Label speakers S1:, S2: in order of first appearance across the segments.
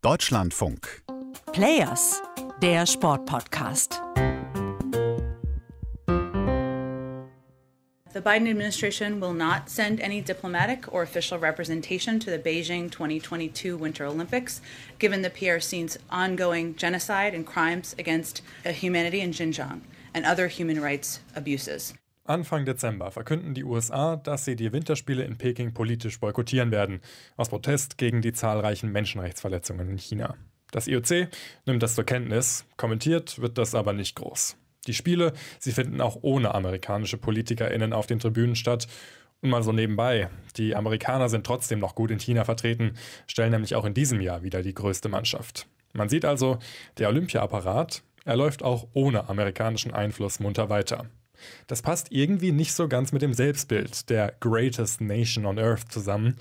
S1: Deutschlandfunk.
S2: Players, der Sportpodcast.
S3: The Biden administration will not send any diplomatic or official representation to the Beijing 2022 Winter Olympics, given the PRC's ongoing genocide and crimes against humanity in Xinjiang and other human rights abuses.
S4: Anfang Dezember verkünden die USA, dass sie die Winterspiele in Peking politisch boykottieren werden, aus Protest gegen die zahlreichen Menschenrechtsverletzungen in China. Das IOC nimmt das zur Kenntnis, kommentiert wird das aber nicht groß. Die Spiele, sie finden auch ohne amerikanische PolitikerInnen auf den Tribünen statt. Und mal so nebenbei, die Amerikaner sind trotzdem noch gut in China vertreten, stellen nämlich auch in diesem Jahr wieder die größte Mannschaft. Man sieht also, der Olympia-Apparat, er läuft auch ohne amerikanischen Einfluss munter weiter. Das passt irgendwie nicht so ganz mit dem Selbstbild der Greatest Nation on Earth zusammen,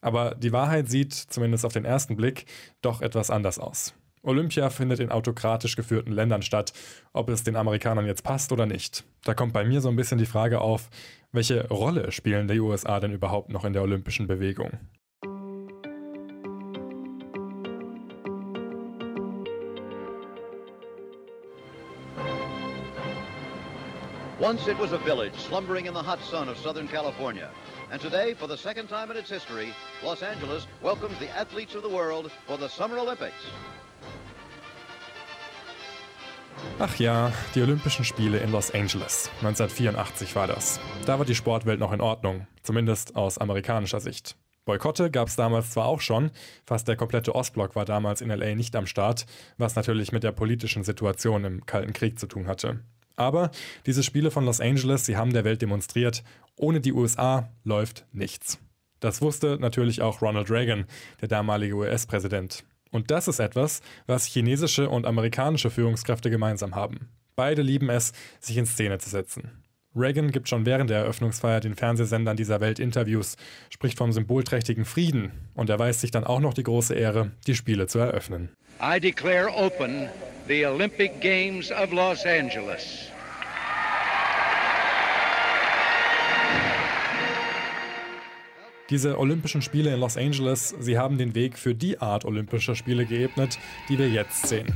S4: aber die Wahrheit sieht, zumindest auf den ersten Blick, doch etwas anders aus. Olympia findet in autokratisch geführten Ländern statt, ob es den Amerikanern jetzt passt oder nicht. Da kommt bei mir so ein bisschen die Frage auf, welche Rolle spielen die USA denn überhaupt noch in der olympischen Bewegung?
S5: Once it was a village slumbering in the hot sun of Southern California. And today, for the second time in its history, Los Angeles welcomes the athletes of the world for the Summer Olympics.
S4: Ach ja, die Olympischen Spiele in Los Angeles. 1984 war das. Da war die Sportwelt noch in Ordnung, zumindest aus amerikanischer Sicht. Boykotte gab es damals zwar auch schon, fast der komplette Ostblock war damals in LA nicht am Start, was natürlich mit der politischen Situation im Kalten Krieg zu tun hatte. Aber diese Spiele von Los Angeles, sie haben der Welt demonstriert, ohne die USA läuft nichts. Das wusste natürlich auch Ronald Reagan, der damalige US-Präsident. Und das ist etwas, was chinesische und amerikanische Führungskräfte gemeinsam haben. Beide lieben es, sich in Szene zu setzen. Reagan gibt schon während der Eröffnungsfeier den Fernsehsendern dieser Welt Interviews, spricht vom symbolträchtigen Frieden und erweist sich dann auch noch die große Ehre, die Spiele zu eröffnen.
S6: I declare open the Olympic Games of Los Angeles.
S4: Diese Olympischen Spiele in Los Angeles, sie haben den Weg für die Art Olympischer Spiele geebnet, die wir jetzt sehen.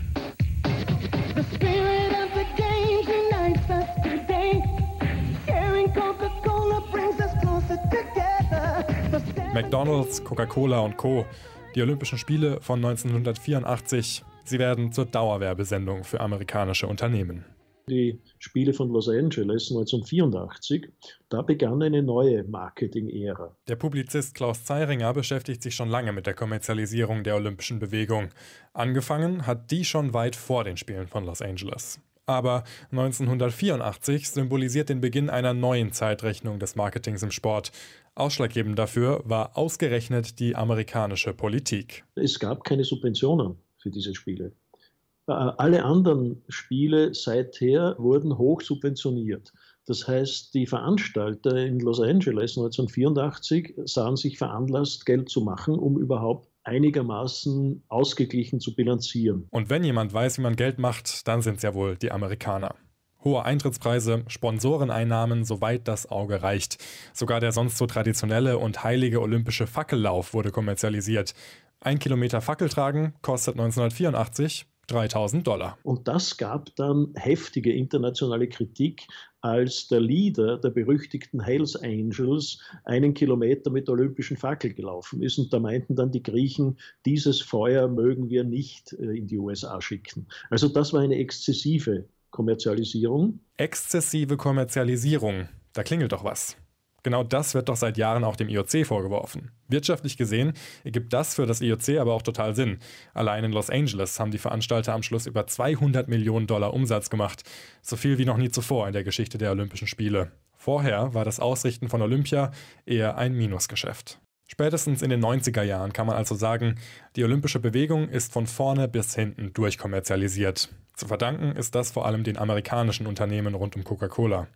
S4: McDonald's, Coca-Cola und Co. Die Olympischen Spiele von 1984, sie werden zur Dauerwerbesendung für amerikanische Unternehmen.
S7: Die Spiele von Los Angeles 1984, da begann eine neue Marketing-Ära.
S4: Der Publizist Klaus Zeiringer beschäftigt sich schon lange mit der Kommerzialisierung der olympischen Bewegung. Angefangen hat die schon weit vor den Spielen von Los Angeles. Aber 1984 symbolisiert den Beginn einer neuen Zeitrechnung des Marketings im Sport. Ausschlaggebend dafür war ausgerechnet die amerikanische Politik.
S7: Es gab keine Subventionen für diese Spiele. Äh, alle anderen Spiele seither wurden hoch subventioniert. Das heißt, die Veranstalter in Los Angeles 1984 sahen sich veranlasst, Geld zu machen, um überhaupt einigermaßen ausgeglichen zu bilanzieren.
S4: Und wenn jemand weiß, wie man Geld macht, dann sind es ja wohl die Amerikaner. Hohe Eintrittspreise, Sponsoreneinnahmen, soweit das Auge reicht. Sogar der sonst so traditionelle und heilige olympische Fackellauf wurde kommerzialisiert. Ein Kilometer Fackel tragen kostet 1984 3000 Dollar.
S7: Und das gab dann heftige internationale Kritik, als der Leader der berüchtigten Hells Angels einen Kilometer mit der olympischen Fackel gelaufen ist. Und da meinten dann die Griechen, dieses Feuer mögen wir nicht äh, in die USA schicken. Also das war eine exzessive Kommerzialisierung.
S4: Exzessive Kommerzialisierung, da klingelt doch was. Genau das wird doch seit Jahren auch dem IOC vorgeworfen. Wirtschaftlich gesehen ergibt das für das IOC aber auch total Sinn. Allein in Los Angeles haben die Veranstalter am Schluss über 200 Millionen Dollar Umsatz gemacht. So viel wie noch nie zuvor in der Geschichte der Olympischen Spiele. Vorher war das Ausrichten von Olympia eher ein Minusgeschäft. Spätestens in den 90er Jahren kann man also sagen, die olympische Bewegung ist von vorne bis hinten durchkommerzialisiert. Zu verdanken ist das vor allem den amerikanischen Unternehmen rund um Coca-Cola.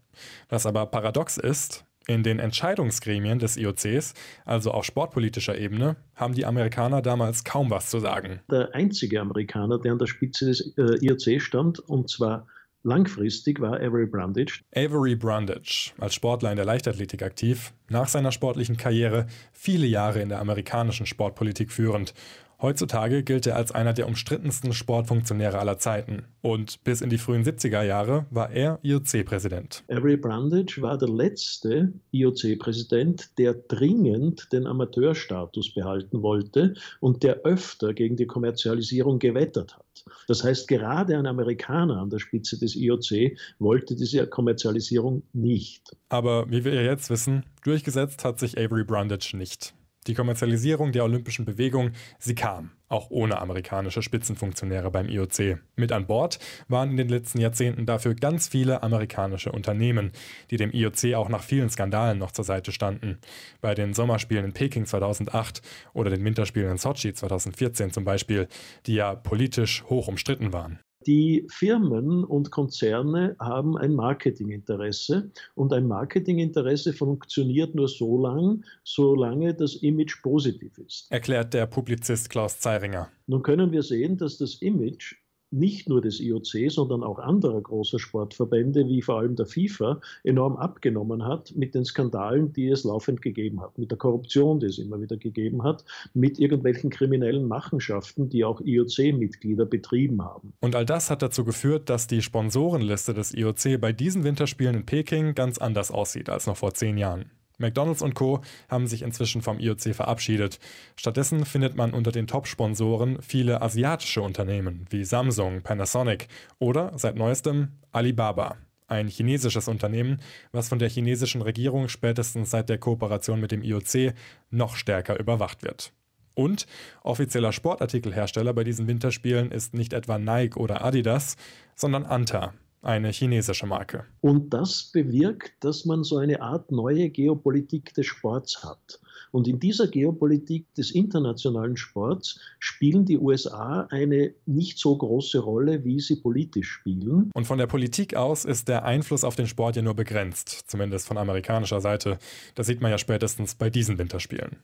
S4: Was aber paradox ist, in den Entscheidungsgremien des IOCs, also auf sportpolitischer Ebene, haben die Amerikaner damals kaum was zu sagen.
S7: Der einzige Amerikaner, der an der Spitze des äh, IOC stand, und zwar Langfristig war Avery Brundage.
S4: Avery Brundage, als Sportler in der Leichtathletik aktiv, nach seiner sportlichen Karriere viele Jahre in der amerikanischen Sportpolitik führend. Heutzutage gilt er als einer der umstrittensten Sportfunktionäre aller Zeiten. Und bis in die frühen 70er Jahre war er IOC-Präsident.
S7: Avery Brundage war der letzte IOC-Präsident, der dringend den Amateurstatus behalten wollte und der öfter gegen die Kommerzialisierung gewettert hat. Das heißt, gerade ein Amerikaner an der Spitze des IOC wollte diese Kommerzialisierung nicht.
S4: Aber wie wir jetzt wissen, durchgesetzt hat sich Avery Brundage nicht. Die Kommerzialisierung der olympischen Bewegung, sie kam, auch ohne amerikanische Spitzenfunktionäre beim IOC. Mit an Bord waren in den letzten Jahrzehnten dafür ganz viele amerikanische Unternehmen, die dem IOC auch nach vielen Skandalen noch zur Seite standen. Bei den Sommerspielen in Peking 2008 oder den Winterspielen in Sochi 2014 zum Beispiel, die ja politisch hoch umstritten waren.
S7: Die Firmen und Konzerne haben ein Marketinginteresse und ein Marketinginteresse funktioniert nur so lange, solange das Image positiv ist.
S4: Erklärt der Publizist Klaus Zeiringer.
S7: Nun können wir sehen, dass das Image nicht nur des IOC, sondern auch anderer großer Sportverbände, wie vor allem der FIFA, enorm abgenommen hat mit den Skandalen, die es laufend gegeben hat, mit der Korruption, die es immer wieder gegeben hat, mit irgendwelchen kriminellen Machenschaften, die auch IOC-Mitglieder betrieben haben.
S4: Und all das hat dazu geführt, dass die Sponsorenliste des IOC bei diesen Winterspielen in Peking ganz anders aussieht als noch vor zehn Jahren. McDonald's und Co. haben sich inzwischen vom IOC verabschiedet. Stattdessen findet man unter den Top-Sponsoren viele asiatische Unternehmen wie Samsung, Panasonic oder seit neuestem Alibaba. Ein chinesisches Unternehmen, was von der chinesischen Regierung spätestens seit der Kooperation mit dem IOC noch stärker überwacht wird. Und offizieller Sportartikelhersteller bei diesen Winterspielen ist nicht etwa Nike oder Adidas, sondern Anta, eine chinesische Marke.
S7: Und das bewirkt, dass man so eine Art neue Geopolitik des Sports hat. Und in dieser Geopolitik des internationalen Sports spielen die USA eine nicht so große Rolle, wie sie politisch spielen.
S4: Und von der Politik aus ist der Einfluss auf den Sport ja nur begrenzt, zumindest von amerikanischer Seite. Das sieht man ja spätestens bei diesen Winterspielen.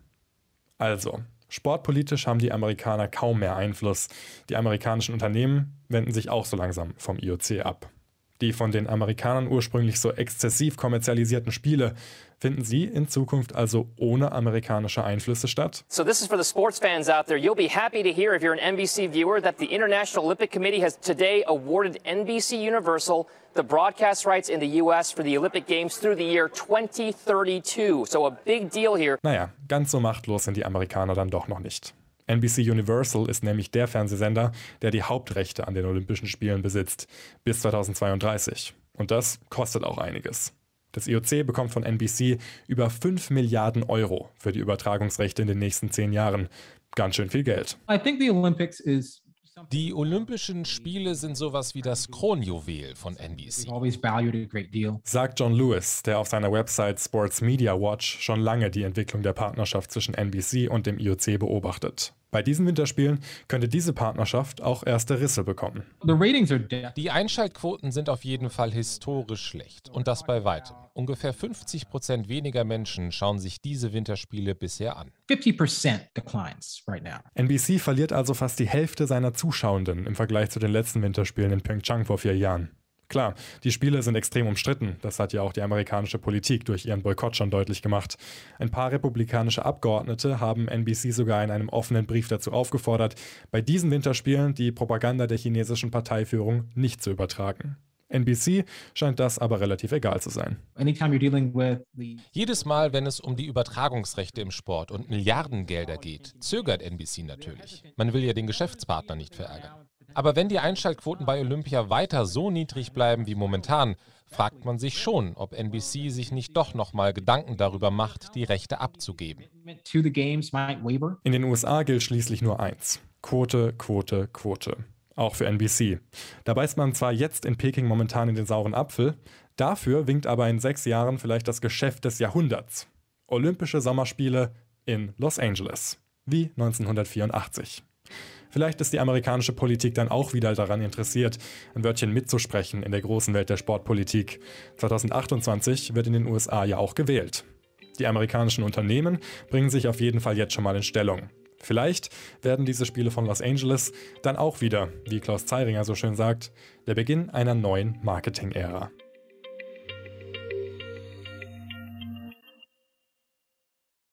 S4: Also, sportpolitisch haben die Amerikaner kaum mehr Einfluss. Die amerikanischen Unternehmen wenden sich auch so langsam vom IOC ab. Die von den Amerikanern ursprünglich so exzessiv kommerzialisierten Spiele finden sie in Zukunft also ohne amerikanische Einflüsse statt?
S1: So this is for the sports fans out there. You'll be happy to hear if you're an NBC viewer that the International Olympic Committee has today awarded NBC Universal the broadcast rights in the US for the Olympic Games through the year 2032. So a big deal here.
S4: Naja, ganz so machtlos sind die Amerikaner dann doch noch nicht. NBC Universal ist nämlich der Fernsehsender, der die Hauptrechte an den Olympischen Spielen besitzt, bis 2032. Und das kostet auch einiges. Das IOC bekommt von NBC über 5 Milliarden Euro für die Übertragungsrechte in den nächsten zehn Jahren. Ganz schön viel Geld.
S8: I think the Olympics is
S9: die Olympischen Spiele sind sowas wie das Kronjuwel von NBC.
S4: Sagt John Lewis, der auf seiner Website Sports Media Watch schon lange die Entwicklung der Partnerschaft zwischen NBC und dem IOC beobachtet. Bei diesen Winterspielen könnte diese Partnerschaft auch erste Risse bekommen.
S9: Die Einschaltquoten sind auf jeden Fall historisch schlecht und das bei weitem. Ungefähr 50 Prozent weniger Menschen schauen sich diese Winterspiele bisher an.
S8: 50% declines right now.
S4: NBC verliert also fast die Hälfte seiner Zuschauenden im Vergleich zu den letzten Winterspielen in Pyeongchang vor vier Jahren. Klar, die Spiele sind extrem umstritten. Das hat ja auch die amerikanische Politik durch ihren Boykott schon deutlich gemacht. Ein paar republikanische Abgeordnete haben NBC sogar in einem offenen Brief dazu aufgefordert, bei diesen Winterspielen die Propaganda der chinesischen Parteiführung nicht zu übertragen. NBC scheint das aber relativ egal zu sein.
S9: Jedes Mal, wenn es um die Übertragungsrechte im Sport und Milliardengelder geht, zögert NBC natürlich. Man will ja den Geschäftspartner nicht verärgern. Aber wenn die Einschaltquoten bei Olympia weiter so niedrig bleiben wie momentan, fragt man sich schon, ob NBC sich nicht doch nochmal Gedanken darüber macht, die Rechte abzugeben.
S4: In den USA gilt schließlich nur eins. Quote, Quote, Quote. Auch für NBC. Da beißt man zwar jetzt in Peking momentan in den sauren Apfel, dafür winkt aber in sechs Jahren vielleicht das Geschäft des Jahrhunderts. Olympische Sommerspiele in Los Angeles. Wie 1984. Vielleicht ist die amerikanische Politik dann auch wieder daran interessiert, ein Wörtchen mitzusprechen in der großen Welt der Sportpolitik. 2028 wird in den USA ja auch gewählt. Die amerikanischen Unternehmen bringen sich auf jeden Fall jetzt schon mal in Stellung. Vielleicht werden diese Spiele von Los Angeles dann auch wieder, wie Klaus Zeiringer so schön sagt, der Beginn einer neuen Marketing-Ära.